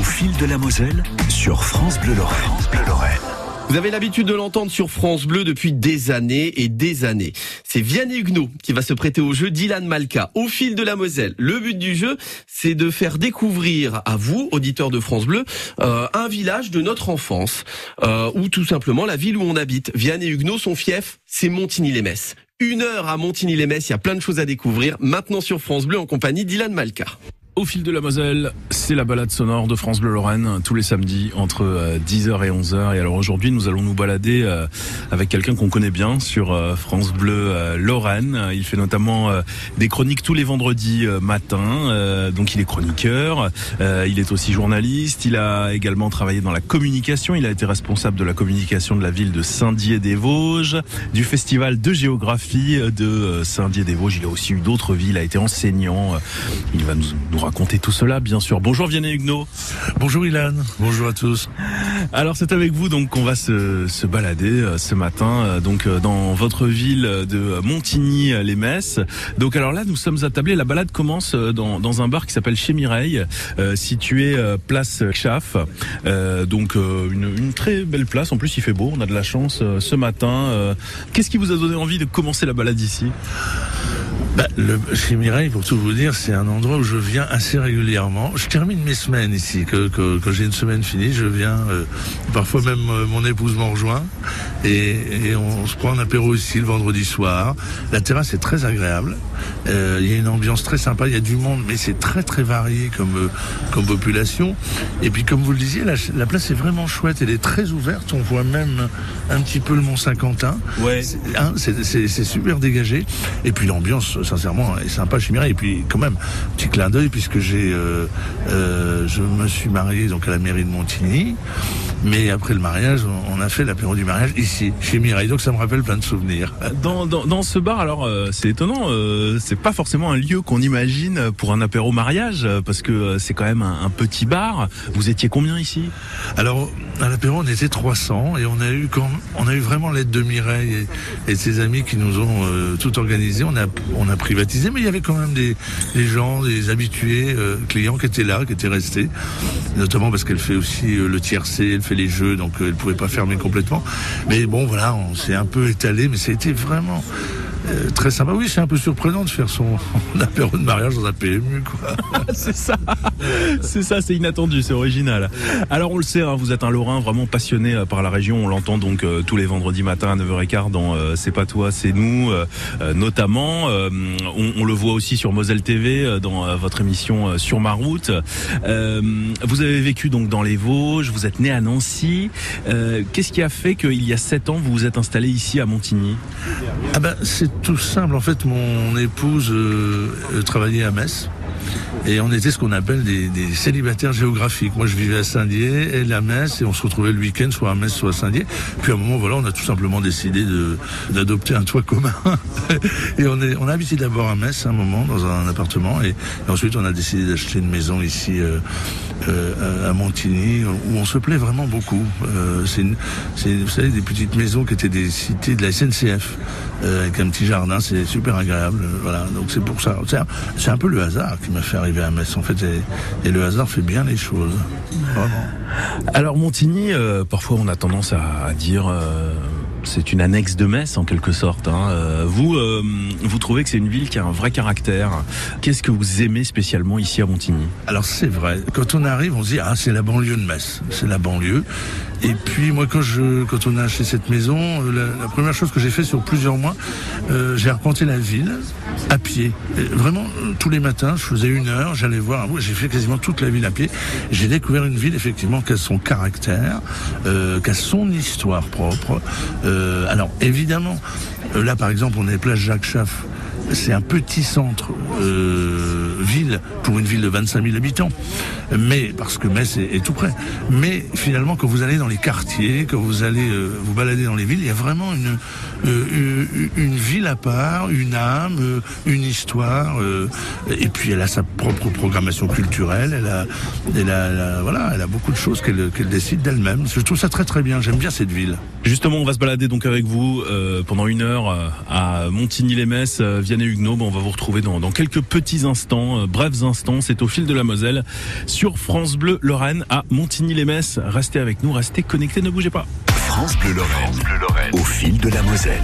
Au fil de la Moselle sur France Bleu Lorraine. France Bleu Lorraine. Vous avez l'habitude de l'entendre sur France Bleu depuis des années et des années. C'est Vianney Huguenot qui va se prêter au jeu d'Ilan Malka au fil de la Moselle. Le but du jeu, c'est de faire découvrir à vous, auditeurs de France Bleu, euh, un village de notre enfance euh, ou tout simplement la ville où on habite. Vianney Huguenot, son fief, c'est Montigny-les-Metz. Une heure à Montigny-les-Metz, il y a plein de choses à découvrir. Maintenant sur France Bleu en compagnie d'Ilan Malka. Au fil de la Moselle, c'est la balade sonore de France Bleu Lorraine tous les samedis entre 10h et 11h. Et alors aujourd'hui, nous allons nous balader euh, avec quelqu'un qu'on connaît bien sur euh, France Bleu euh, Lorraine. Il fait notamment des chroniques tous les vendredis matin. Donc il est chroniqueur, il est aussi journaliste, il a également travaillé dans la communication, il a été responsable de la communication de la ville de Saint-Dié-des-Vosges, du festival de géographie de Saint-Dié-des-Vosges. Il a aussi eu d'autres villes, il a été enseignant. Il va nous, nous raconter tout cela, bien sûr. Bonjour Vianney Huguenot. Bonjour Ilan. Bonjour à tous. Alors c'est avec vous donc qu'on va se, se balader euh, ce matin euh, donc euh, dans votre ville de Montigny-les-Messes. Donc alors là nous sommes attablés. La balade commence dans, dans un bar qui s'appelle Chez Mireille, situé place Chaff. donc une, une, très belle place. En plus il fait beau. On a de la chance ce matin. Qu'est-ce qui vous a donné envie de commencer la balade ici? Bah, le, chez Mireille, pour tout vous dire, c'est un endroit où je viens assez régulièrement. Je termine mes semaines ici. Que, que, que j'ai une semaine finie, je viens. Euh, parfois même euh, mon épouse m'en rejoint et, et, on se prend un apéro ici le vendredi soir. La terrasse est très agréable. Euh, il y a une ambiance très sympa. Il y a du monde, mais c'est très très varié comme comme population. Et puis comme vous le disiez, la, la, place est vraiment chouette. Elle est très ouverte. On voit même un petit peu le Mont Saint-Quentin. Ouais. C'est hein, super dégagé. Et puis l'ambiance sincèrement, est sympa chez Mireille. Et puis, quand même, petit clin d'œil, puisque euh, euh, je me suis marié donc à la mairie de Montigny. Mais après le mariage, on a fait l'apéro du mariage ici, chez Mireille. Donc ça me rappelle plein de souvenirs. Dans, dans, dans ce bar, alors euh, c'est étonnant, euh, c'est pas forcément un lieu qu'on imagine pour un apéro mariage, parce que euh, c'est quand même un, un, petit bar. Vous étiez combien ici? Alors à l'apéro, on était 300 et on a eu quand, on a eu vraiment l'aide de Mireille et, et, de ses amis qui nous ont euh, tout organisé. On a, on a privatisé, mais il y avait quand même des, des gens, des habitués euh, clients qui étaient là, qui étaient restés, notamment parce qu'elle fait aussi le tiercé, elle fait les jeux, donc elle pouvait pas fermer complètement. Mais bon, voilà, on s'est un peu étalé, mais ça a été vraiment euh, très sympa. Oui, c'est un peu surprenant de faire son apéro de mariage dans un PMU, quoi. c'est ça, c'est ça, c'est inattendu, c'est original. Alors on le sait, hein, vous êtes un Lorrain vraiment passionné euh, par la région. On l'entend donc euh, tous les vendredis matins à 9h15 dans euh, C'est pas toi, c'est nous, notamment. On, on, le voit aussi sur Moselle TV dans votre émission Sur ma route. vous avez vécu donc dans les Vosges, vous êtes né à Nancy. Qu'est-ce qui a fait qu'il y a 7 ans vous vous êtes installé ici à Montigny? Ah ben c'est tout simple. En fait, mon épouse euh, travaillait à Metz. Et on était ce qu'on appelle des, des, célibataires géographiques. Moi, je vivais à Saint-Dié, elle à Metz, et on se retrouvait le week-end soit à Metz, soit à Saint-Dié. Puis à un moment, voilà, on a tout simplement décidé d'adopter un toit commun. et on, est, on a habité d'abord à Metz un moment, dans un appartement, et, et ensuite on a décidé d'acheter une maison ici euh, euh, à Montigny, où on se plaît vraiment beaucoup. Euh, c'est, vous savez, des petites maisons qui étaient des cités de la SNCF, euh, avec un petit jardin, c'est super agréable. Voilà, donc c'est pour ça. C'est un peu le hasard qui m'a fait arriver à Metz, en fait, et, le hasard fait bien les choses. Alors Montigny, parfois on a tendance à, dire c'est une annexe de Metz en quelque sorte. Hein. Euh, vous, euh, vous trouvez que c'est une ville qui a un vrai caractère. Qu'est-ce que vous aimez spécialement ici à Montigny? Alors c'est vrai. Quand on arrive, on se dit ah c'est la banlieue de Metz, c'est la banlieue. Et puis moi quand je, quand on a acheté cette maison, la, la première chose que j'ai fait sur plusieurs mois, euh, j'ai arpenté la ville à pied. Vraiment tous les matins, je faisais une heure, j'allais voir. J'ai fait quasiment toute la ville à pied. J'ai découvert une ville effectivement qui a son caractère, euh, qui a son histoire propre. Euh, alors évidemment, euh, là par exemple, on est place Jacques Chaff. C'est un petit centre euh, ville pour une ville de 25 000 habitants, mais parce que Metz est, tout près. Mais finalement, quand vous allez dans les quartiers, quand vous allez euh, vous balader dans les villes, il y a vraiment une euh, une ville à part, une âme, euh, une histoire, et puis elle a sa propre programmation culturelle. Elle a, elle a, voilà, elle a beaucoup de choses qu'elle qu décide d'elle-même. Je trouve ça très très bien. J'aime bien cette ville. Justement, on va se balader donc avec vous pendant une heure à Montigny-les-Metz. Vianney On va vous retrouver dans, dans quelques petits instants, euh, brefs instants. C'est au fil de la Moselle sur France Bleu Lorraine à Montigny-les-Messes. Restez avec nous, restez connectés, ne bougez pas. France Bleu Lorraine. Au fil de la Moselle.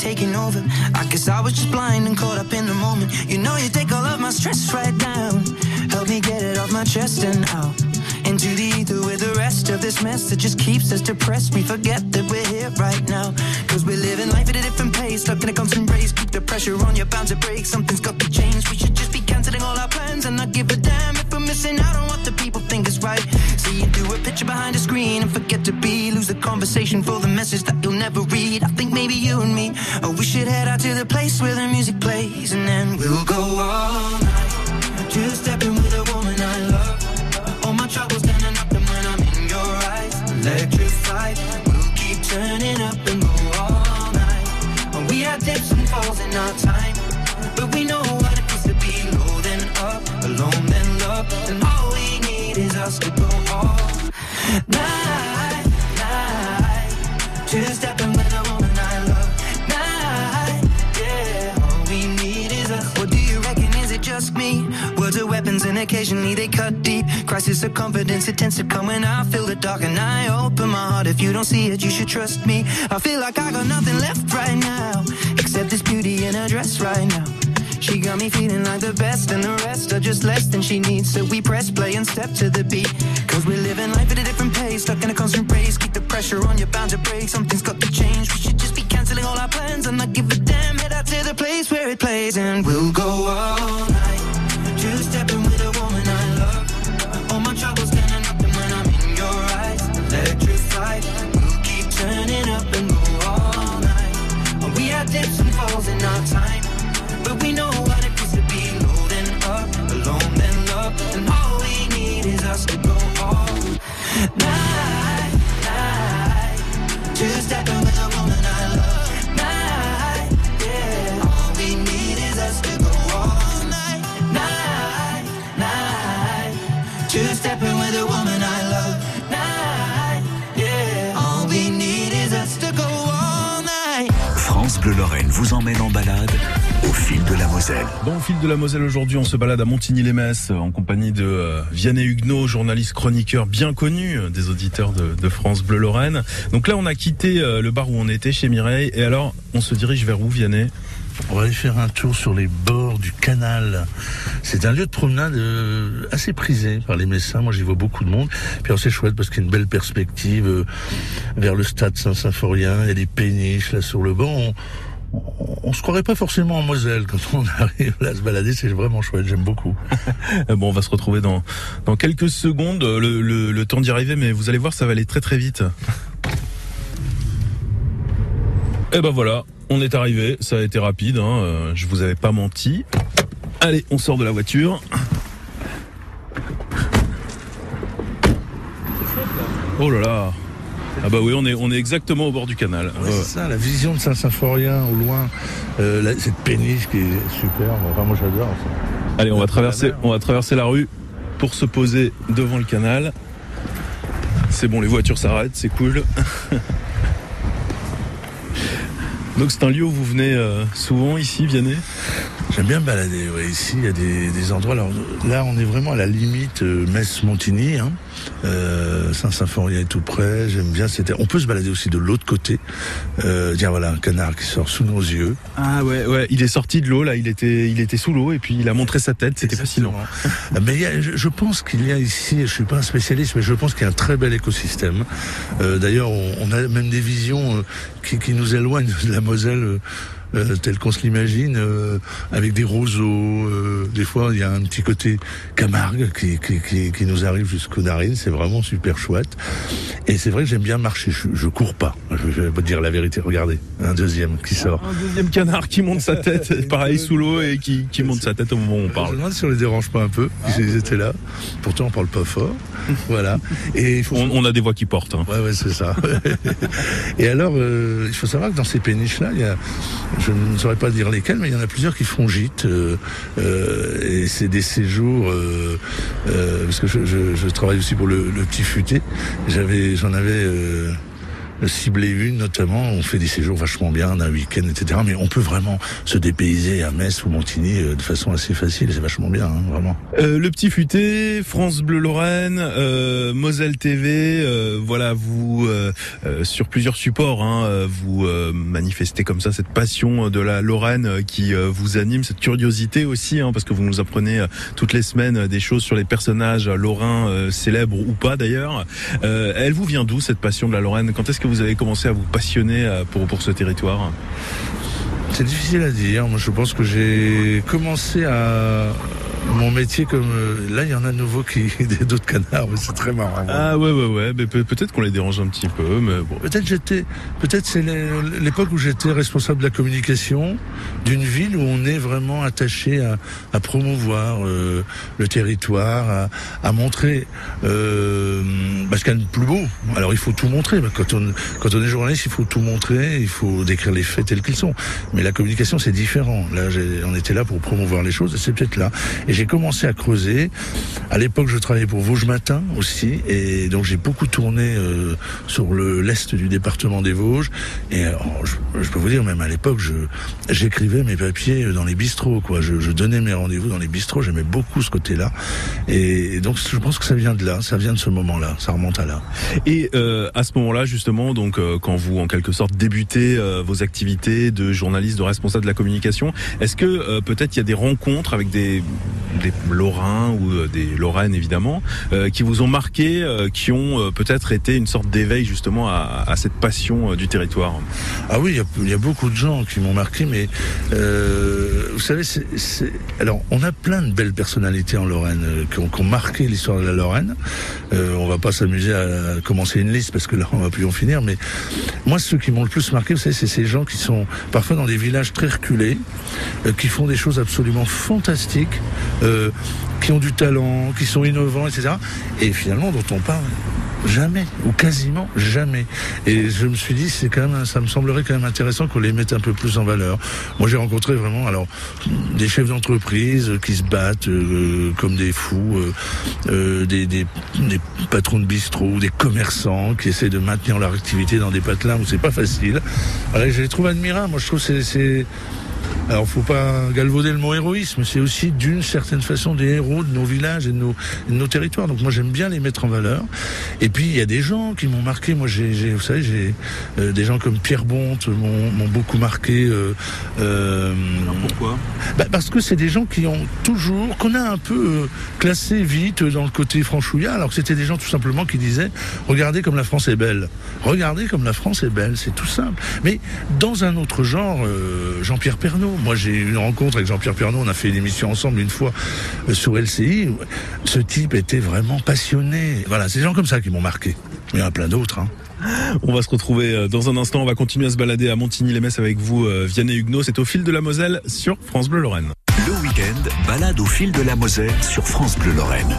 Taking over. I guess I was just blind and caught up in the moment. You know, you take all of my stress right down. Help me get it off my chest and out. Into the ether with the rest of this mess that just keeps us depressed. We forget that we're here right now. Cause we're living life at a different pace, stuck in a constant race. Keep the pressure on, you're bound to break. Something's got to change. We should just be canceling all our plans and not give a damn if we're missing out on what the right. See you do a picture behind a screen and forget to be. Lose the conversation for the message that you'll never read. I think maybe you and me, oh, we should head out to the place where the music plays and then we'll go all night. Just stepping with a woman I love. All my troubles standing up and when I'm in your eyes, electrified. We'll keep turning up and go all night. We had dips and falls in our time, but we know what it is to be low then up, alone then love, and go all night, night. Just stepping with a woman I love, night, yeah. All we need is. What do you reckon? Is it just me? Words are weapons and occasionally they cut deep. Crisis of confidence, it tends to come when I feel the dark and I open my heart. If you don't see it, you should trust me. I feel like I got nothing left right now, except this beauty in a dress right now. She got me feeling like the best, and the rest are just less than she needs. So we press play and step to the beat. Cause we're living life at a different pace, stuck in a constant race. Keep the pressure on, you're bound to break. Something's got to change. We should just be canceling all our plans and not give a damn. Head out to the place where it plays, and we'll go all night. Aujourd'hui, on se balade à Montigny-les-Messes euh, en compagnie de euh, Vianney Huguenot, journaliste chroniqueur bien connu euh, des auditeurs de, France Bleu Lorraine. Donc là, on a quitté le bar où on était chez Mireille et alors on se dirige vers où Vianney? On va aller faire un tour sur les bords du canal. C'est un lieu de promenade assez prisé par les Messins. Moi, j'y vois beaucoup de monde. Puis c'est chouette parce qu'il y a une belle perspective vers le stade Saint-Symphorien. Il y a des péniches là sur le. On, on, se croirait pas forcément en Moselle quand on arrive là à se balader. C'est vraiment chouette. J'aime beaucoup. Bon, on va se retrouver dans, quelques secondes, le, temps d'y arriver, mais vous allez voir, ça va aller très très vite. Et ben voilà, on est arrivé, ça a été rapide, hein, euh, je vous avais pas menti. Allez, on sort de la voiture. Oh là là Ah bah oui, on est, on est exactement au bord du canal. Ouais, Ouais, ouais. c'est ça, la vision de Saint-Symphorien au loin. Euh, cette péniche qui est superbe. Enfin, moi, j'adore. ça. Allez, on va traverser, on va traverser la rue pour se poser devant le canal. C'est bon, les voitures s'arrêtent, c'est cool. Donc c'est un lieu où vous venez euh, souvent ici, Vianney? J'aime bien me balader. Ouais. Ici, il y a des, des endroits. Alors là, on est vraiment à la limite euh, Metz-Montigny. Hein. Euh, Saint-Symphorien est tout près. J'aime bien. C'était. On peut se balader aussi de l'autre côté. Euh, tiens, voilà un canard qui sort sous nos yeux. Ah ouais, ouais, il est sorti de l'eau là, il était, il était sous l'eau et puis il a montré sa tête, c'était fascinant. Mais il y a- je, je pense qu'il y a ici, je suis pas un spécialiste, mais je pense qu'il y a un très bel écosystème. Euh, D'ailleurs, on, on a même des visions euh, qui, qui nous éloignent de la Moselle. Euh, tel qu'on se l'imagine, euh, avec des roseaux. euh, des fois, il y a un petit côté Camargue qui, qui, qui, qui nous arrive jusqu'aux narines. C'est vraiment super chouette. Et c'est vrai que j'aime bien marcher. Je, je cours pas. Je, je vais vous dire la vérité. Regardez, un deuxième qui sort. Un deuxième canard qui monte sa tête, pareil sous l'eau et qui, qui monte sa tête au moment où on Je me parle. demande si on les dérange pas un peu, s'ils étaient là. Pourtant, on parle pas fort. voilà. Et il faut On, on a des voix qui portent. hein. Ouais, ouais, c'est ça. et alors, euh, il faut savoir que dans ces péniches-là, il y a, je ne saurais pas dire lesquels, mais il y en a plusieurs qui font gîte. euh, euh, et c'est des séjours, euh, euh, parce que je, je- je travaille aussi pour le, le Petit Futé. J'avais, j'en avais ciblé une notamment. On fait des séjours vachement bien d'un week-end, etc. Mais on peut vraiment se dépayser à Metz ou Montigny euh, de façon assez facile. C'est vachement bien, hein, vraiment. Euh, le petit futé, France Bleu Lorraine, euh, Moselle TV, euh, voilà, vous sur plusieurs supports, hein, vous manifestez comme ça cette passion de la Lorraine qui vous anime, cette curiosité aussi, hein, parce que vous nous apprenez toutes les semaines des choses sur les personnages lorrains célèbres ou pas d'ailleurs. Elle vous vient d'où cette passion de la Lorraine? Quand est-ce vous avez commencé à vous passionner euh, pour pour ce territoire? C'est difficile à dire. Moi, je pense que j'ai commencé à mon métier comme euh, là, il y en a de nouveau qui des d'autres canards, mais c'est très marrant. Ah ouais ouais ouais, mais peut- peut-être qu'on les dérange un petit peu, mais bon. Peut-être j'étais, peut-être c'est l'é- l'époque où j'étais responsable de la communication d'une ville où on est vraiment attaché à, à promouvoir euh, le territoire, à, à montrer euh, bah, ce qu'il y a de plus beau. Alors il faut tout montrer. Quand on quand on est journaliste, il faut tout montrer, il faut décrire les faits tels qu'ils sont. Mais la communication c'est différent. Là, on était là pour promouvoir les choses, et c'est peut-être là. Et j'ai commencé à creuser. À l'époque, je travaillais pour Vosges Matin aussi, et donc j'ai beaucoup tourné euh, sur le l'est du département des Vosges. Et euh, je, peux vous dire, même à l'époque, j'écrivais mes papiers dans les bistrots, quoi. Je, donnais mes rendez-vous dans les bistrots. J'aimais beaucoup ce côté-là. Et, donc, je pense que ça vient de là, ça vient de ce moment-là, ça remonte à là. Et euh, à ce moment-là, justement, donc euh, quand vous en quelque sorte débutez vos activités de journaliste, de responsable de la communication, est-ce que peut-être il y a des rencontres avec des, des Lorrains ou euh, des Lorraines évidemment, euh, qui vous ont marqué, euh, qui ont peut-être été une sorte d'éveil justement à, cette passion du territoire Ah oui, il y a- beaucoup de gens qui m'ont marqué, mais vous savez, alors on a plein de belles personnalités en Lorraine qui, ont, marqué l'histoire de la Lorraine. On va pas s'amuser à commencer une liste parce que là on va plus en finir, mais moi ceux qui m'ont le plus marqué, vous savez, c'est ces gens qui sont parfois dans des villages très reculés, qui font des choses absolument fantastiques, euh, qui ont du talent, qui sont innovants, etc. Et finalement dont on parle Jamais, ou quasiment jamais. Et je me suis dit, c'est quand même, ça me semblerait quand même intéressant qu'on les mette un peu plus en valeur. Moi, j'ai rencontré vraiment, alors, des chefs d'entreprise qui se battent euh, comme des fous, euh, des, patrons de bistrot, des commerçants qui essaient de maintenir leur activité dans des patelins où c'est pas facile. Je les trouve admirables. Moi, je trouve c'est, alors, faut pas galvauder le mot héroïsme. C'est aussi d'une certaine façon des héros de nos villages et de nos, de nos territoires. Donc, moi, j'aime bien les mettre en valeur. Et puis, il y a des gens qui m'ont marqué. Moi, j'ai, vous savez, j'ai euh, des gens comme Pierre Bonte m'ont, beaucoup marqué. euh, euh, Pourquoi? bah, parce que c'est des gens qui ont toujours, qu'on a un peu classé vite dans le côté franchouillard, alors que c'était des gens tout simplement qui disaient regardez comme la France est belle, regardez comme la France est belle, c'est tout simple. Mais dans un autre genre, Jean-Pierre Pernaud. Moi, j'ai eu une rencontre avec Jean-Pierre Pernaud. On a fait une émission ensemble une fois euh, sur LCI. Ce type était vraiment passionné. Voilà, c'est des gens comme ça qui m'ont marqué. Il y en a plein d'autres. Hein. On va se retrouver euh, dans un instant. On va continuer à se balader à Montigny-les-Metz avec vous, euh, Vianney Huguenot. C'est au fil de la Moselle sur France Bleu Lorraine. Le week-end, balade au fil de la Moselle sur France Bleu Lorraine.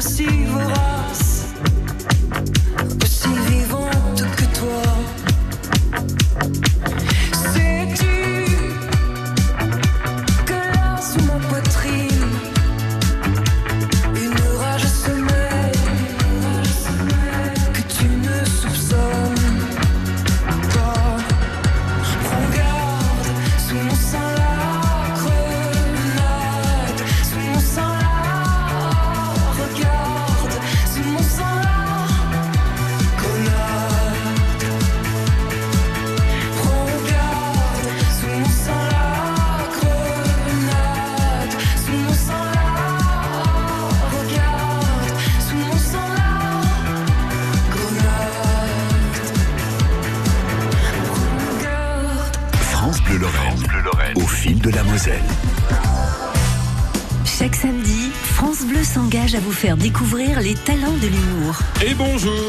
ceci vous talents de l'humour. Et bonjour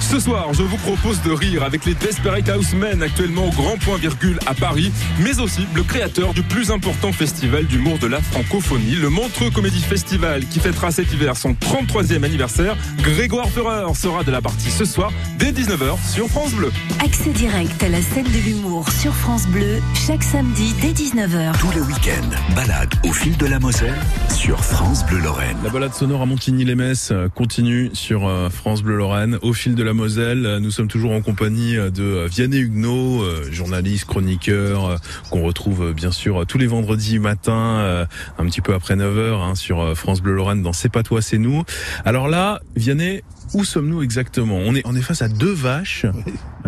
Ce soir, je vous propose de rire avec les Desperate Housemen actuellement au Grand Point Virgule à Paris, mais aussi le créateur du plus important festival d'humour de la francophonie, le Montreux Comédie Festival, qui fêtera cet hiver son 33e anniversaire. Grégoire Ferrer sera de la partie ce soir dès 19h sur France Bleu. accès direct à la scène de l'humour sur France Bleu, chaque samedi dès 19h. Tous les week-ends, balade au fil de la Moselle sur France Bleu Lorraine. La balade sonore à Montigny-les-Messes euh, continue sur euh, France Bleu Lorraine. Au fil de la Moselle, nous sommes toujours en compagnie de Vianney Huguenot, euh, journaliste, chroniqueur, euh, qu'on retrouve euh, bien sûr tous les vendredis matin, un petit peu après 9h hein, sur France Bleu Lorraine dans C'est pas toi, c'est nous. Alors là, Vianney, où sommes-nous exactement? On est, on est face à deux vaches.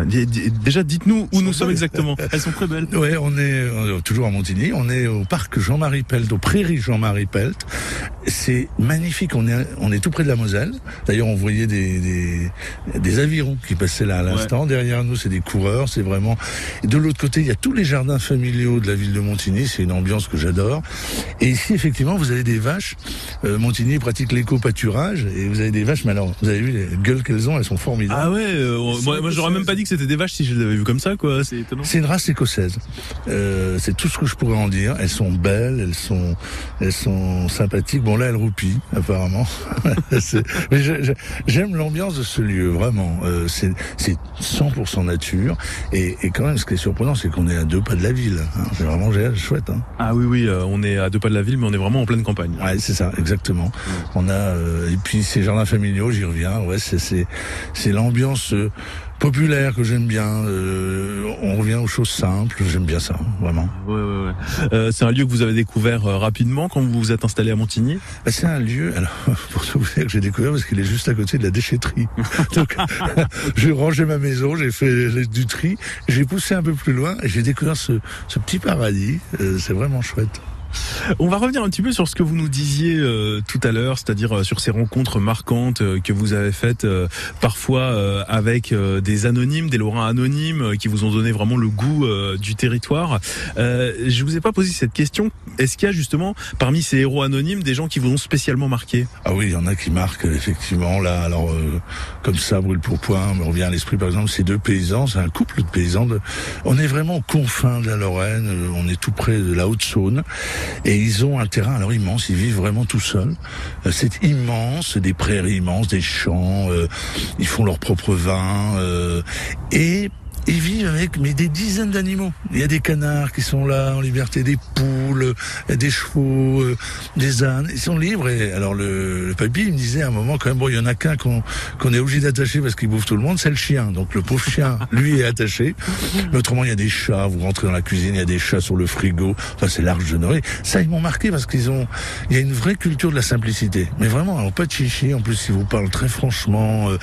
Déjà, dites-nous où nous sommes exactement. Elles sont très belles. Ouais, on est euh, toujours à Montigny, on est au parc Jean-Marie Pelt, au prairie Jean-Marie Pelt. C'est magnifique, on est, on est tout près de la Moselle. D'ailleurs, on voyait des, des, des avirons qui passaient là à l'instant. Derrière nous, c'est des coureurs, c'est vraiment... Et de l'autre côté, il y a tous les jardins familiaux de la ville de Montigny, c'est une ambiance que j'adore. Et ici, effectivement, vous avez des vaches. Euh, Montigny pratique l'éco-pâturage, et vous avez des vaches, mais alors, vous avez vu les gueules qu'elles ont, elles sont formidables. Ah ouais, euh, moi, moi j'aurais même pas dit que c'était des vaches si je les avais vues comme ça, quoi. C'est étonnant. C'est une race écossaise. Euh, c'est tout ce que je pourrais en dire. Elles sont belles, elles sont, elles sont sympathiques. Bon là, elles roupillent apparemment. Mais j'aime l'ambiance de ce lieu vraiment. Euh, c'est c'est 100% nature. Et, et quand même, ce qui est surprenant, c'est qu'on est à deux pas de la ville. hein. C'est vraiment génial, chouette. Hein. Ah oui, oui, euh, on est à deux pas de la ville, mais on est vraiment en pleine campagne. Ouais, c'est ça, exactement. On a euh, et puis ces jardins familiaux, j'y reviens. Ouais, c'est c'est c'est l'ambiance euh, populaire que j'aime bien. Euh, on revient aux choses simples. J'aime bien ça, vraiment. Ouais, ouais, ouais. Euh, c'est un lieu que vous avez découvert euh, rapidement quand vous vous êtes installé à Montigny? Bah, c'est un lieu, alors, pour tout vous dire que j'ai découvert parce qu'il est juste à côté de la déchetterie. Donc, j'ai rangé ma maison, j'ai fait du tri, j'ai poussé un peu plus loin et j'ai découvert ce, ce petit paradis. Euh, c'est vraiment chouette. On va revenir un petit peu sur ce que vous nous disiez euh, tout à l'heure, c'est-à-dire euh, sur ces rencontres marquantes euh, que vous avez faites euh, parfois euh, avec euh, des anonymes, des Lorrains anonymes qui vous ont donné vraiment le goût du territoire. Je vous ai pas posé cette question. Est-ce qu'il y a justement parmi ces héros anonymes des gens qui vous ont spécialement marqué? Ah oui, il y en a qui marquent effectivement là. Alors comme ça, brûle pour point, me revient à l'esprit par exemple ces deux paysans, c'est un couple de paysans. De... On est vraiment aux confins de la Lorraine, on est tout près de la Haute-Saône et ils ont un terrain alors immense. Ils vivent vraiment tout seuls. Euh, C'est immense, des prairies immenses, des champs. euh, ils font leur propre vin euh, et ils vivent avec mais des dizaines d'animaux. Il y a des canards qui sont là en liberté, des poules, euh, des chevaux, euh, des ânes. Ils sont libres. Et alors le, le papy il me disait à un moment quand même bon il y en a qu'un qu'on qu'on est obligé d'attacher parce qu'il bouffe tout le monde, c'est le chien. Donc le pauvre chien lui est attaché. Autrement il y a des chats. Vous rentrez dans la cuisine, il y a des chats sur le frigo. Enfin c'est l'arche de Noé. Ça ils m'ont marqué parce qu'ils ont il y a une vraie culture de la simplicité. Mais vraiment alors, pas de chichi. En plus ils vous parlent très franchement. euh,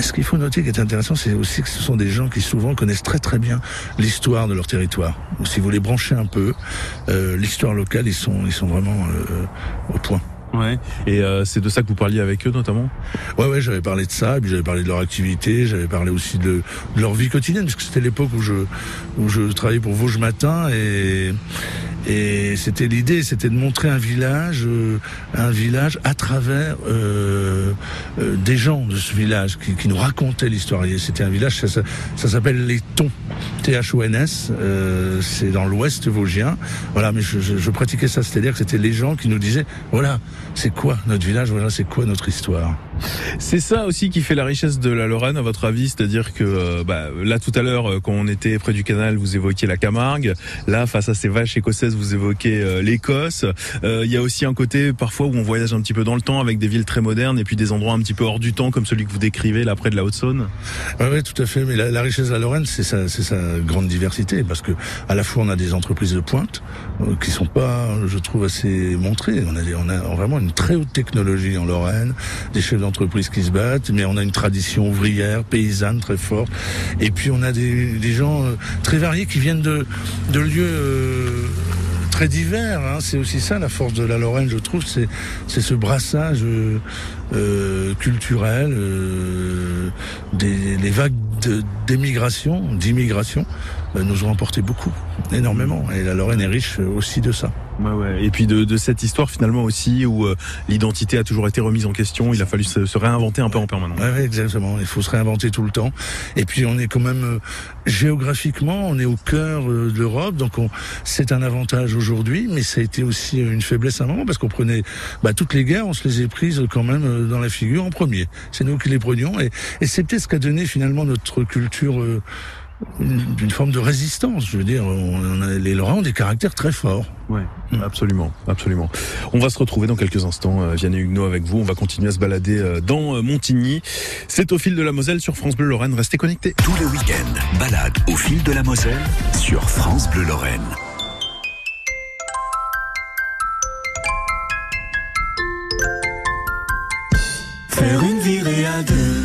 ce qu'il faut noter qui est intéressant, c'est aussi que ce sont des gens qui souvent connaissent très très bien l'histoire de leur territoire. Donc, si vous les branchez un peu, euh, l'histoire locale, ils sont, ils sont vraiment euh, au point. Ouais. Et euh, c'est de ça que vous parliez avec eux notamment? Ouais, ouais, j'avais parlé de ça, et puis j'avais parlé de leur activité, j'avais parlé aussi de, de leur vie quotidienne, parce que c'était l'époque où je, où je travaillais pour Vosges Matin, et, et c'était l'idée, c'était de montrer un village, euh, un village à travers euh, euh, des gens de ce village qui, qui nous racontaient l'histoire. C'était un village, ça, ça, ça s'appelle les Thons, T-H-O-N-S, euh, c'est dans l'ouest vosgien. Voilà, mais je, je, je pratiquais ça, c'est-à-dire que c'était les gens qui nous disaient, voilà, c'est quoi notre village, voilà, c'est quoi notre histoire? C'est ça aussi qui fait la richesse de la Lorraine, à votre avis C'est-à-dire que euh, bah, là, tout à l'heure, euh, quand on était près du canal, vous évoquiez la Camargue. Là, face à ces vaches écossaises, vous évoquez euh, l'Écosse. Euh, Il y a aussi un côté parfois où on voyage un petit peu dans le temps avec des villes très modernes et puis des endroits un petit peu hors du temps, comme celui que vous décrivez là près de la Haute-Saône. Oui, tout à fait. Mais la, richesse de la Lorraine, c'est sa, sa grande diversité, parce que à la fois on a des entreprises de pointe euh, qui sont pas, je trouve, assez montrées. On a, on a vraiment une très haute technologie en Lorraine, des chefs d'entreprise qui se battent, mais on a une tradition ouvrière, paysanne très forte. Et puis on a des, gens euh, très variés qui viennent de, de lieux euh, très divers. hein. C'est aussi ça la force de la Lorraine, je trouve, c'est ce brassage euh, culturel, les vagues d'émigration, d'immigration, nous ont apporté beaucoup, énormément. Et la Lorraine est riche aussi de ça. Ouais, ouais. Et puis de, de cette histoire finalement aussi où euh, l'identité a toujours été remise en question, il a fallu se, réinventer un peu en permanence. Ouais, exactement. Il faut se réinventer tout le temps. Et puis on est quand même euh, géographiquement, on est au cœur euh, de l'Europe, donc on- c'est un avantage aujourd'hui, mais ça a été aussi une faiblesse à un moment parce qu'on prenait bah, toutes les guerres, on se les est prises quand même euh, dans la figure en premier. C'est nous qui les prenions, et, et c'est peut-être ce qu'a donné finalement notre culture. Euh, une, une forme de résistance, je veux dire, on, a- les Lorrains ont des caractères très forts. Ouais, absolument, absolument. On va se retrouver dans quelques instants, euh, Vianney Huguenot avec vous. On va continuer à se balader euh, dans euh, Montigny. C'est au fil de la Moselle sur France Bleu Lorraine. Restez connectés. Tout le week-end, balade au fil de la Moselle sur France Bleu Lorraine. Faire une virée à deux,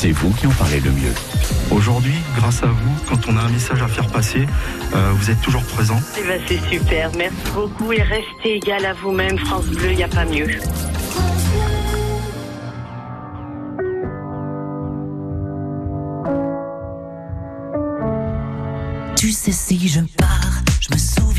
c'est vous qui en parlez le mieux. Aujourd'hui, grâce à vous, quand on a un message à faire passer, euh, vous êtes toujours présent. Eh ben, c'est super, merci beaucoup et restez égal à vous-même, France Bleu, il n'y a pas mieux. Tu sais si je pars, je me souviendrai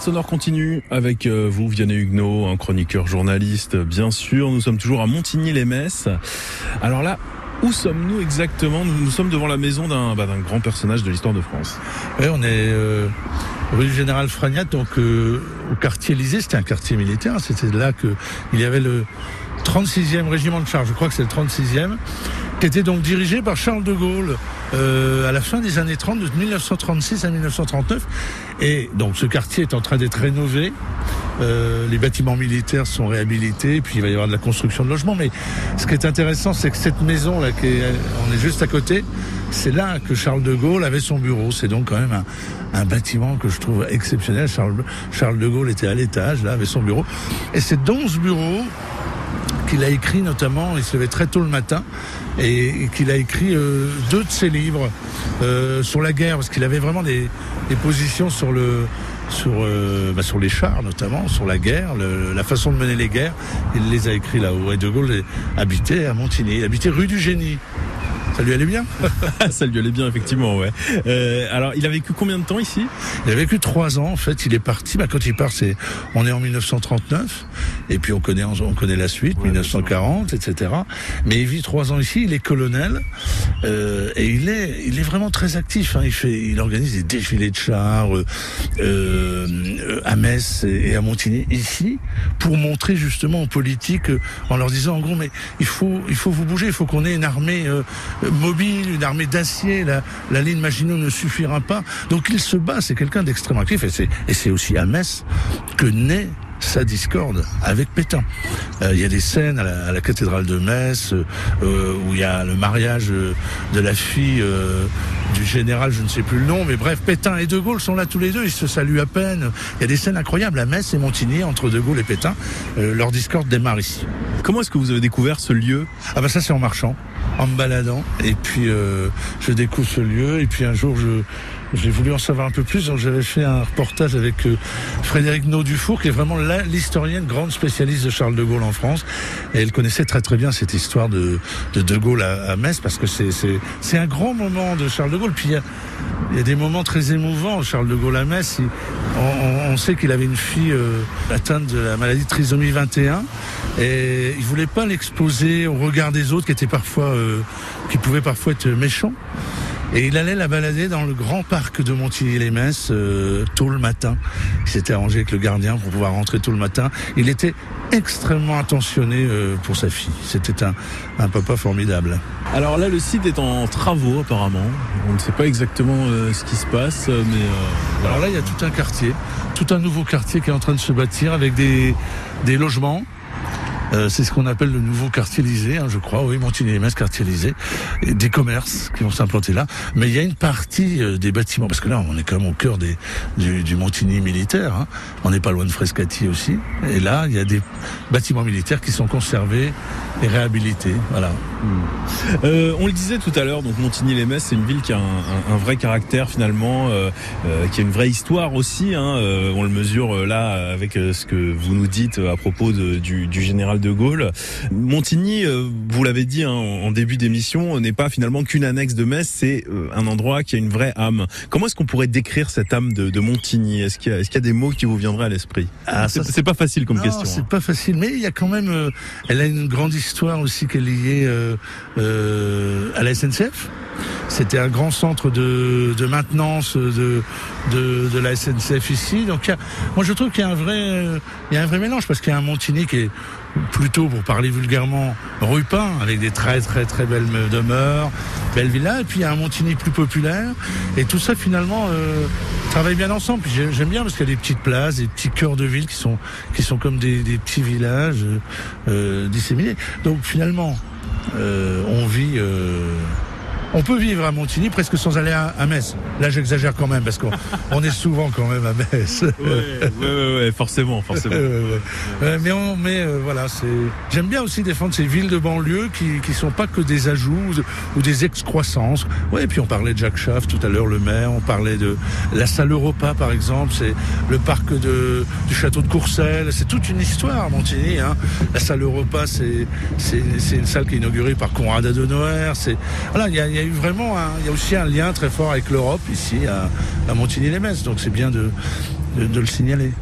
sonore continue avec euh, vous, Vianney Huguenot, un chroniqueur journaliste, bien sûr. Nous sommes toujours à Montigny-les-Messes. Alors là, où sommes-nous exactement? Nous, sommes devant la maison d'un bah, d'un grand personnage de l'histoire de France. Oui, on est euh, rue Général Fragnat, donc euh, au quartier Élysée, c'était un quartier militaire. C'était là que il y avait le 36e régiment de char, je crois que c'est le 36e, qui était donc dirigé par Charles de Gaulle euh, à la fin des années 30, de 1936 à 1939. Et donc ce quartier est en train d'être rénové. Euh, les bâtiments militaires sont réhabilités, puis il va y avoir de la construction de logements. Mais ce qui est intéressant, c'est que cette maison là, qui est, on est juste à côté, c'est là que Charles de Gaulle avait son bureau. C'est donc quand même un, bâtiment que je trouve exceptionnel. Charles, Charles de Gaulle était à l'étage, là, avait son bureau. Et c'est dans ce bureau qu'il a écrit notamment, il se levait très tôt le matin, et qu'il a écrit euh, deux de ses livres euh, sur la guerre, parce qu'il avait vraiment des, positions euh, bah, sur les chars notamment, sur la guerre, la façon de mener les guerres. Il les a écrits là-haut. Et De Gaulle habitait à Montigny, il habitait rue du Génie. Ça lui allait bien Ça lui allait bien, effectivement, ouais. Euh, alors, il a vécu combien de temps ici? Il a vécu trois ans, en fait. Il est parti, bah, quand il part, c'est, on est en 1939. Et puis, on connaît, on connaît la suite, ouais, 1940, etc. Mais il vit trois ans ici, il est colonel. Euh, et il est, il est vraiment très actif. Hein. Il fait, il organise des défilés de chars, euh, euh, à Metz et à Montigny, ici, pour montrer justement aux politiques, en leur disant, en gros, mais il faut, il faut vous bouger, il faut qu'on ait une armée, mobile, une armée d'acier, la, ligne Maginot ne suffira pas. Donc il se bat, c'est quelqu'un d'extrêmement actif et c'est aussi à Metz que naît sa discorde avec Pétain. Euh, il y a des scènes à la, à la cathédrale de Metz euh, où il y a le mariage de la fille euh, du général, je ne sais plus le nom, mais bref, Pétain et De Gaulle sont là tous les deux, ils se saluent à peine. Il y a des scènes incroyables à Metz et Montigny entre De Gaulle et Pétain. Euh, leur discorde démarre ici. Comment est-ce que vous avez découvert ce lieu? Ah bah ça c'est en marchant, en me baladant, et puis euh, je découvre ce lieu, et puis un jour je j'ai voulu en savoir un peu plus, donc j'avais fait un reportage avec euh, Frédéric Naudufour, qui est vraiment l'historienne grande spécialiste de Charles de Gaulle en France. Et elle connaissait très très bien cette histoire de De, de Gaulle à, à, Metz, parce que c'est un grand moment de Charles de Gaulle. Puis il y a, y a des moments très émouvants. Charles de Gaulle à Metz, il, on, on, sait qu'il avait une fille euh, atteinte de la maladie de trisomie 21, et il voulait pas l'exposer au regard des autres, qui étaient parfois, euh, qui pouvaient parfois être méchants. Et il allait la balader dans le grand parc de Montigny-les-Messes euh, tôt le matin. Il s'était arrangé avec le gardien pour pouvoir rentrer tôt le matin. Il était extrêmement attentionné euh, pour sa fille. C'était un, un, papa formidable. Alors là, le site est en travaux apparemment. On ne sait pas exactement euh, ce qui se passe, mais... Voilà. Alors là, il y a tout un quartier, tout un nouveau quartier qui est en train de se bâtir avec des, des logements euh, c'est ce qu'on appelle le nouveau quartier Élysée, hein, je crois, oui, Montigny-les-Messes, quartier et des commerces qui vont s'implanter là. Mais il y a une partie euh, des bâtiments, parce que là, on est quand même au cœur des, du, du Montigny militaire, hein. on n'est pas loin de Frescati aussi, et là, il y a des bâtiments militaires qui sont conservés et réhabilités, voilà. Mmh. Euh, on le disait tout à l'heure, donc Montigny-les-Messes, c'est une ville qui a un, un, un vrai caractère finalement, euh, qui a une vraie histoire aussi. Hein, on le mesure là avec ce que vous nous dites à propos de, du, du, général de Gaulle. Montigny, vous l'avez dit hein, en début d'émission, n'est pas finalement qu'une annexe de Metz, c'est un endroit qui a une vraie âme. Comment est-ce qu'on pourrait décrire cette âme de, de Montigny? Est-ce qu'il y, est qu y, a des mots qui vous viendraient à l'esprit? Ah, C'est pas facile comme non, question. C'est hein. pas facile, mais il y a quand même, elle a une grande histoire aussi qui est liée euh, à la SNCF. C'était un grand centre de, de maintenance de, de, de, la SNCF ici. Donc, a, moi, je trouve qu'il y a un vrai, il y a un vrai mélange parce qu'il y a un Montigny qui est plutôt, pour parler vulgairement, rupin, avec des très très très belles demeures, belles villas, et puis un Montigny plus populaire, et tout ça finalement euh, travaille bien ensemble. J'aime bien parce qu'il y a des petites places, des petits cœurs de ville qui sont qui sont comme des, petits villages euh, disséminés. Donc finalement, euh, on vit. Euh, on peut vivre à Montigny presque sans aller à, à Metz. Là, j'exagère quand même parce qu'on on est souvent quand même à Metz. Ouais, ouais, ouais, ouais forcément, forcément. ouais, mais on, mais euh, voilà, c'est. J'aime bien aussi défendre ces villes de banlieue qui qui sont pas que des ajouts ou, ou des excroissances. Ouais, et puis on parlait de Jacques Schaff tout à l'heure, le maire. On parlait de la salle Europa, par exemple. C'est le parc de du château de Courcelles. C'est toute une histoire à Montigny. Hein. La salle Europa, c'est c'est c'est une salle qui est inaugurée par Conrad Adenauer. C'est voilà, il y a y a eu vraiment un, il y a aussi un lien très fort avec l'Europe ici à, à Montigny-les-Metz. Donc c'est bien de, de, de le signaler.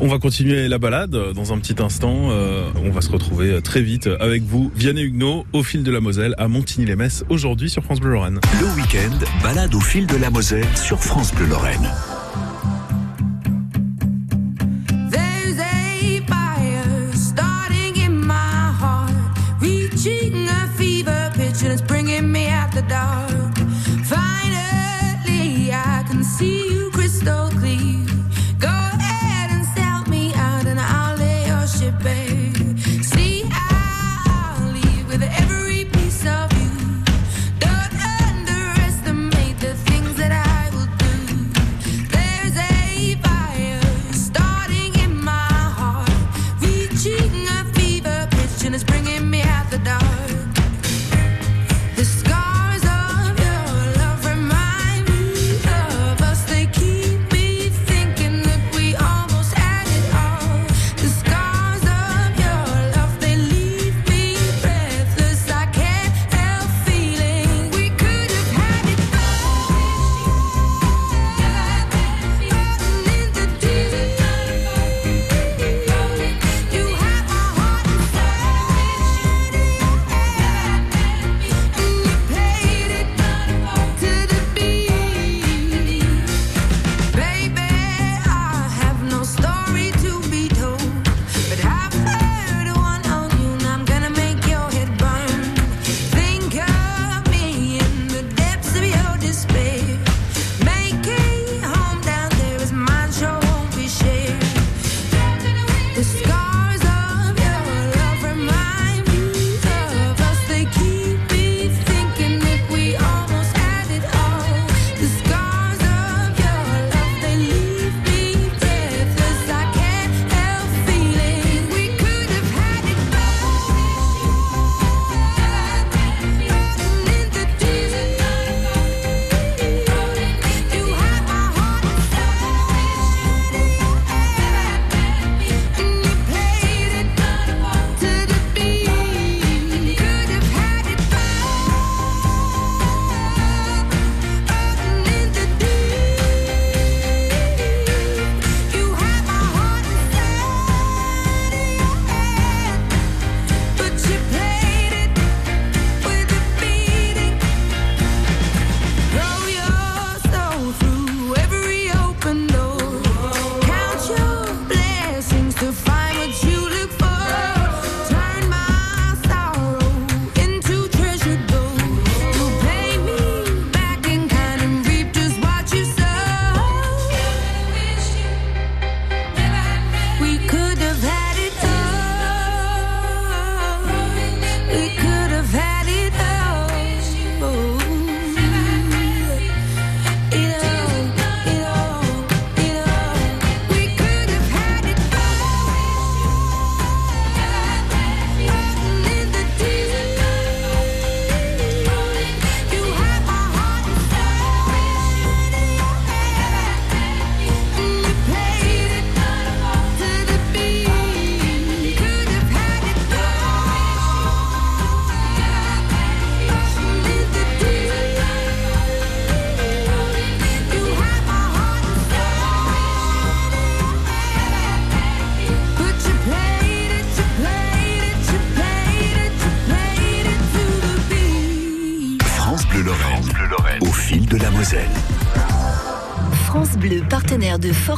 On va continuer la balade dans un petit instant. Euh, on va se retrouver très vite avec vous, Vianney Huguenot, au fil de la Moselle, à Montigny-les-Metz, aujourd'hui sur France Bleu Lorraine. Le week-end, balade au fil de la Moselle sur France Bleu Lorraine.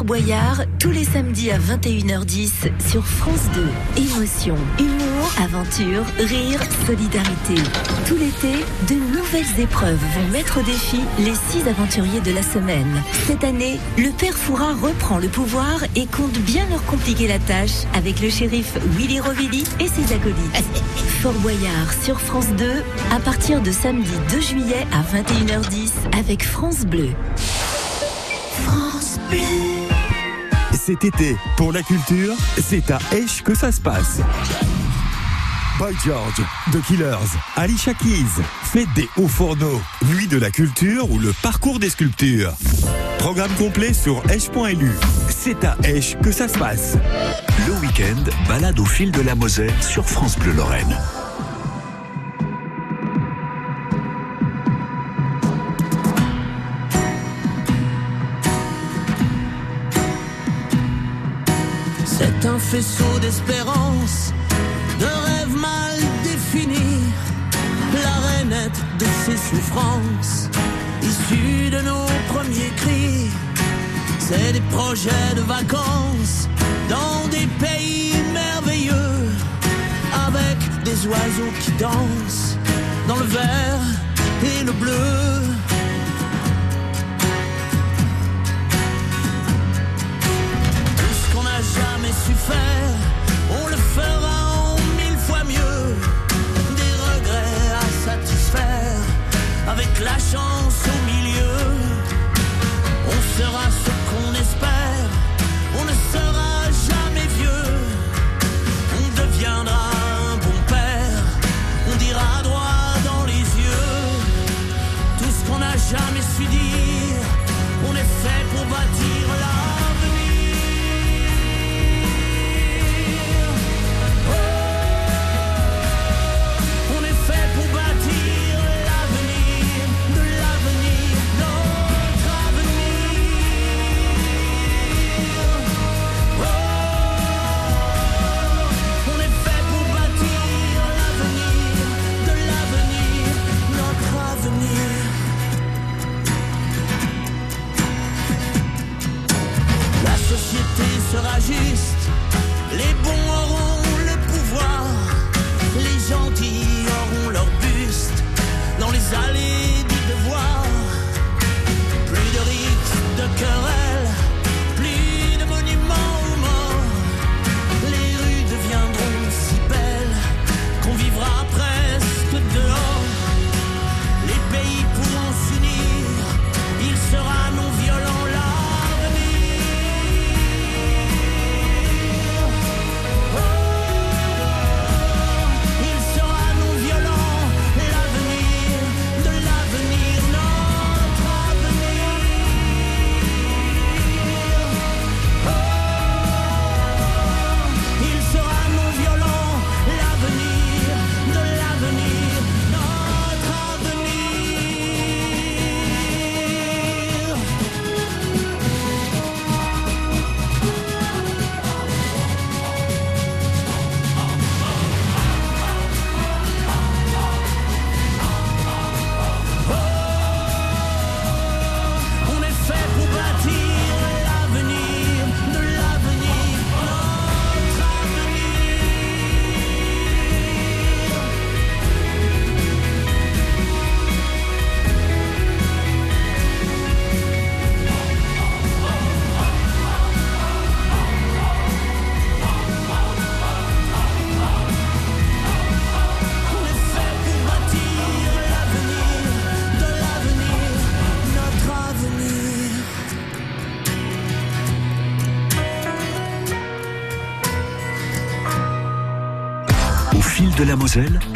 Fort Boyard, tous les samedis à 21h10 sur France 2. Émotion, humour, aventure, rire, solidarité. Tout l'été, de nouvelles épreuves vont mettre au défi les six aventuriers de la semaine. Cette année, le père Fouras reprend le pouvoir et compte bien leur compliquer la tâche avec le shérif Willy Rovilly et ses acolytes. Fort Boyard sur France 2 à partir de samedi 2 juillet à 21h10 avec France Bleu. France Bleu. Cet été, pour la culture, c'est à Esch que ça se passe. Boy George, The Killers, Alicia Keys, Fête des Hauts Fourneaux, Nuit de la Culture ou le parcours des sculptures. Programme complet sur esch.lu. C'est à Esch que ça se passe. Le week-end, balade au fil de la Moselle sur France Bleu Lorraine. C'est un faisceau d'espérance, de rêves mal définis, la rainette de ses souffrances, issue de nos premiers cris. C'est des projets de vacances dans des pays merveilleux, avec des oiseaux qui dansent dans le vert et le bleu. Faire, on le fera en mille fois mieux. Des regrets à satisfaire, avec la chance au milieu. On sera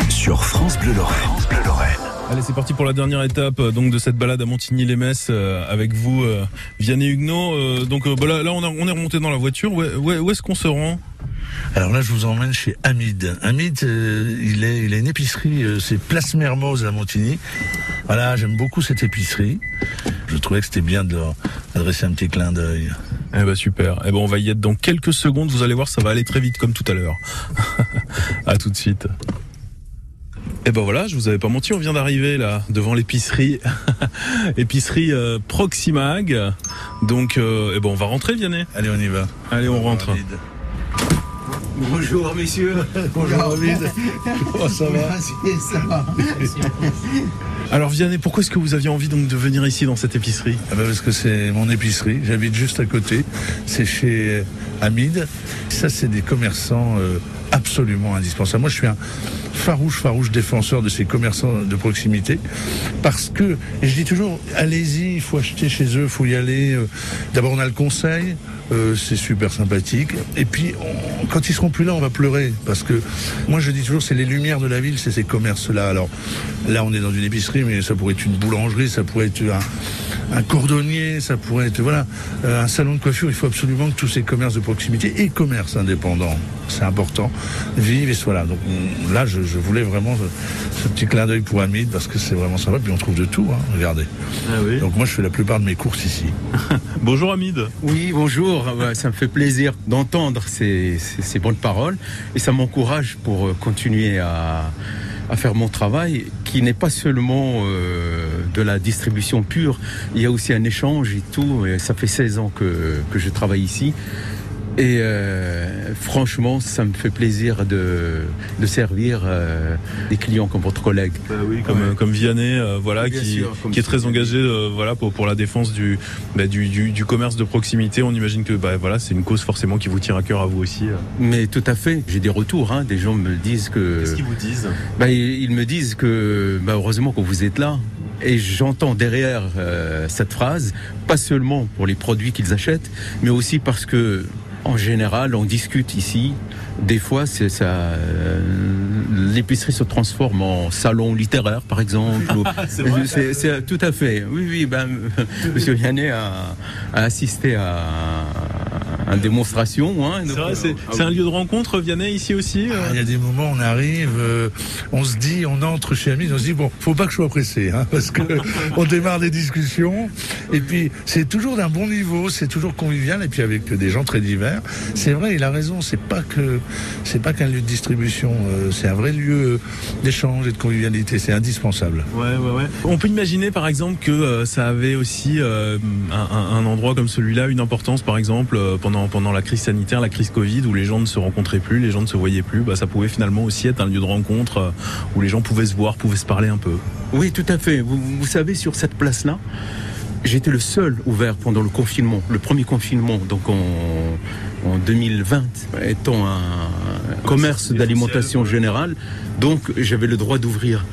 sur France Bleu Lorraine. France Bleu Lorraine. Allez, c'est parti pour la dernière étape euh, donc de cette balade à Montigny-les-Metz euh, avec vous, euh, Vianney Huguenot. Euh, donc euh, bah, là, là, on, a- on est remonté dans la voiture. Où, est- où est- où est-ce qu'on se rend? Alors là, je vous emmène chez Hamid. Hamid, euh, il, est, il a une épicerie, euh, c'est Place Mermoz à Montigny. Voilà, j'aime beaucoup cette épicerie. Je trouvais que c'était bien de leur adresser un petit clin d'œil. Eh ben super. Eh ben on va y être dans quelques secondes. Vous allez voir, ça va aller très vite comme tout à l'heure. à tout de suite. Et ben voilà, je vous avais pas menti, on vient d'arriver là devant l'épicerie, épicerie euh, Proximag. Donc, euh, eh ben on va rentrer, Vianney. Allez, on y va. Allez, on rentre. Bonjour messieurs. Bonjour David. Comment ça va Merci, ça va. Alors Vianney, pourquoi est-ce que vous aviez envie donc de venir ici dans cette épicerie? Ah bah parce que c'est mon épicerie, j'habite juste à côté. C'est chez Hamid. Ça, c'est des commerçants euh, absolument indispensables. Moi, je suis un farouche, farouche défenseur de ces commerçants de proximité. Parce que, je dis toujours, allez-y, il faut acheter chez eux, il faut y aller. euh, D'abord, on a le conseil, euh, c'est super sympathique. Et puis, quand ils seront plus là, on va pleurer. Parce que, moi, je dis toujours, c'est les lumières de la ville, c'est ces commerces-là. Alors, là, on est dans une épicerie mais ça pourrait être une boulangerie, ça pourrait être un, un cordonnier, ça pourrait être voilà euh, un salon de coiffure. Il faut absolument que tous ces commerces de proximité et commerces indépendants, c'est important, vivent et soient là. Donc on- là, je, je voulais vraiment ce, ce petit clin d'œil pour Hamid parce que c'est vraiment sympa. Puis on trouve de tout, hein, regardez. Donc moi, je fais la plupart de mes courses ici. Bonjour Hamid. Oui, bonjour. Ouais, Ça me fait plaisir d'entendre ces, ces- ces bonnes paroles et ça m'encourage pour euh, continuer à, à faire mon travail qui n'est pas seulement euh, de la distribution pure, il y a aussi un échange et tout. Ça fait 16 ans que, que je travaille ici. Et euh, franchement, ça me fait plaisir de, de servir euh, des clients comme votre collègue. oui, comme, euh, comme Vianney, euh, voilà, qui, sûr, qui est très engagé, euh, voilà, pour, pour la défense du, bah, du, du, du commerce de proximité. On imagine que, bah, voilà, c'est une cause forcément qui vous tire à cœur à vous aussi. euh. Mais tout à fait, j'ai des retours, hein. des gens me disent que... Qu'est-ce qu'ils vous disent? Bah, ils ils me disent que bah, heureusement que vous êtes là. Et j'entends derrière euh, cette phrase, pas seulement pour les produits qu'ils achètent, mais aussi parce que, en général, on discute ici. Des fois, c'est ça, euh, l'épicerie se transforme en salon littéraire, par exemple. c'est tout à fait. Oui, oui. Ben, Monsieur Yannet a, a assisté à, démonstration. Hein, C'est un lieu de rencontre, Vianney, ici aussi euh Ah, Il y a des moments, on arrive, euh, on se dit, on entre chez Hamid, on se dit bon, faut pas que je sois pressé, hein, parce que on démarre des discussions. Et puis c'est toujours d'un bon niveau, c'est toujours convivial, et puis avec des gens très divers. C'est vrai, il a raison. C'est pas que c'est pas qu'un lieu de distribution, euh, c'est un vrai lieu d'échange et de convivialité. C'est indispensable. Ouais, ouais, ouais. On peut imaginer par exemple que euh, ça avait aussi euh, un, endroit comme celui-là une importance, par exemple euh, pendant pendant la crise sanitaire, la crise Covid, où les gens ne se rencontraient plus, les gens ne se voyaient plus. Bah, ça pouvait finalement aussi être un lieu de rencontre euh, où les gens pouvaient se voir, pouvaient se parler un peu. Oui, tout à fait. Vous, vous savez, sur cette place-là, j'étais le seul ouvert pendant le confinement, le premier confinement, donc en, en 2020, étant un commerce d'alimentation générale. Donc, j'avais le droit d'ouvrir.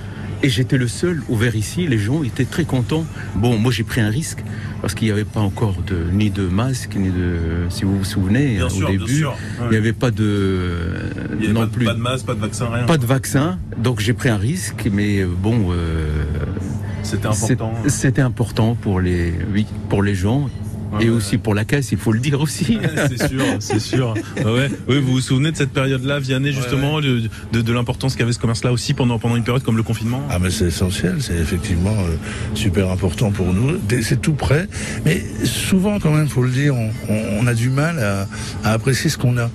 Et j'étais le seul ouvert ici. Les gens étaient très contents. Bon, moi, j'ai pris un risque parce qu'il n'y avait pas encore de, ni de masque, ni de. Si vous vous souvenez, Bien au sûr, début, sûr. il n'y avait pas de. non plus. de masque, pas de vaccin, rien. Pas de vaccin, donc j'ai pris un risque, mais bon, euh, C'était important. C'était important pour les, oui, pour les gens et aussi pour la caisse, il faut le dire aussi. c'est sûr, c'est sûr. Ouais. Oui, vous vous souvenez de cette période-là, Vianney, justement, de, de, de l'importance qu'avait ce commerce-là aussi pendant, pendant une période comme le confinement? Ah mais c'est essentiel, c'est effectivement euh, super important pour nous. C'est tout près, mais souvent quand même, faut le dire, on, on- on a du mal à, à apprécier ce qu'on a.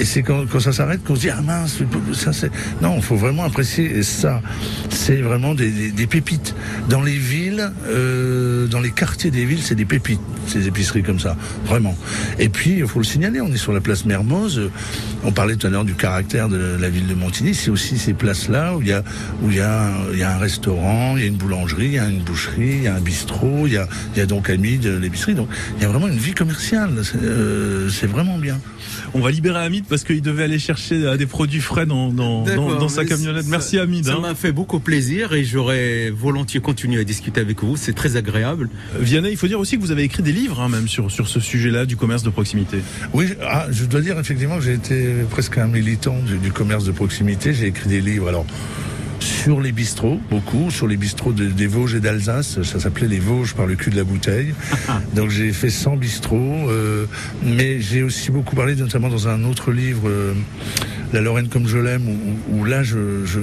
Et c'est quand, quand ça s'arrête qu'on se dit ah mince, ça c'est non, il faut vraiment apprécier ça. C'est vraiment des, des- des pépites dans les villes, euh, dans les quartiers des villes, c'est des pépites ces épiceries comme ça, vraiment. Et puis il faut le signaler, on est sur la place Mermoz. On parlait tout à l'heure du caractère de la ville de Montigny. C'est aussi ces places-là où il y a où il y a il y a un restaurant, il y a une boulangerie, il y a une boucherie, il y a un bistrot, il y a il y a donc Hamid euh, l'épicerie. Donc il y a vraiment une vie commerciale. C'est euh, c'est vraiment bien. On va libérer Hamid parce qu'il devait aller chercher euh, des produits frais dans, dans, dans, D'accord, dans sa camionnette. ça- Merci Hamid. Ça hein. m'a fait beaucoup plaisir et j'aurais volontiers continué à discuter avec vous. C'est très agréable. Vianney, il faut dire aussi que vous avez écrit des livres hein, même sur, sur ce sujet-là du commerce de proximité. Oui, ah, je dois dire effectivement que j'ai été presque un militant du, du commerce de proximité. J'ai écrit des livres. Alors sur les bistrots, beaucoup, sur les bistrots de- des Vosges et d'Alsace. Ça s'appelait les Vosges par le cul de la bouteille. Donc j'ai fait 100 bistrots, euh, mais j'ai aussi beaucoup parlé, notamment dans un autre livre, euh, La Lorraine comme je l'aime, où, où là je, je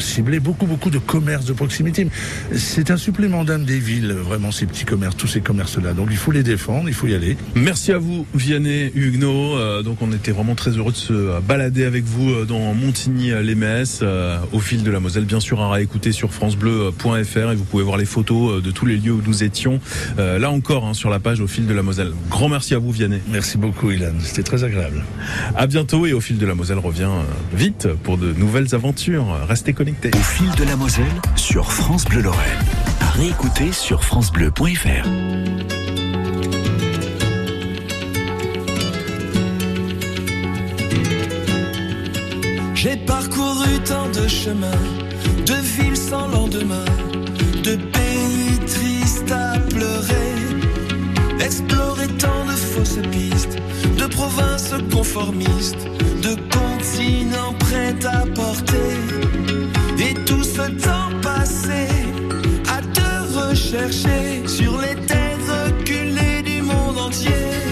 ciblais beaucoup, beaucoup de commerces de proximité. C'est un supplément d'âme des villes, vraiment, ces petits commerces, tous ces commerces-là. Donc il faut les défendre, il faut y aller. Merci à vous, Vianney, Huguenot. Euh, donc, on était vraiment très heureux de se balader avec vous euh, dans Montigny-les-Messes, euh, au fil de la Moselle. Bien sûr, à réécouter sur FranceBleu.fr et vous pouvez voir les photos de tous les lieux où nous étions. euh, là encore, hein, sur la page au fil de la Moselle. Grand merci à vous, Vianney. Merci beaucoup, Ilan. C'était très agréable. À bientôt et au fil de la Moselle revient euh, vite pour de nouvelles aventures. Restez connectés. Au fil de la Moselle sur France Bleu Lorraine. À réécouter sur francebleu.fr. J'ai parcouru tant de chemins, de villes sans lendemain, de pays tristes à pleurer, exploré tant de fausses pistes, de provinces conformistes, de patinant prêt à porter et tout ce temps passé à te rechercher sur les terres reculées du monde entier.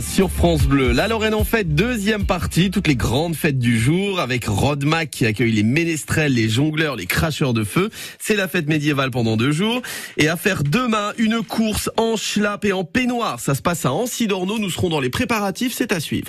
Sur France Bleu. La Lorraine en fête, deuxième partie, toutes les grandes fêtes du jour avec Rodmac qui accueille les ménestrels, les jongleurs, les cracheurs de feu. C'est la fête médiévale pendant deux jours. Et à faire demain une course en schlapp et en peignoir. Ça se passe à Ancy-d'Orneau. Nous serons dans les préparatifs. C'est à suivre.